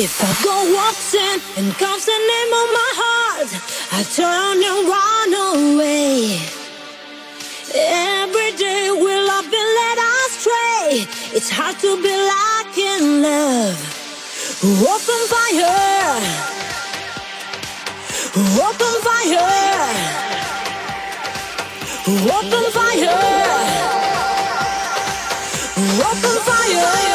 If I go waltzing and comes the name of my heart, I turn and run away. Every day will I be led astray. It's hard to be like in love. Open fire. Open fire. Open fire. Open fire.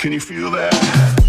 Can you feel that?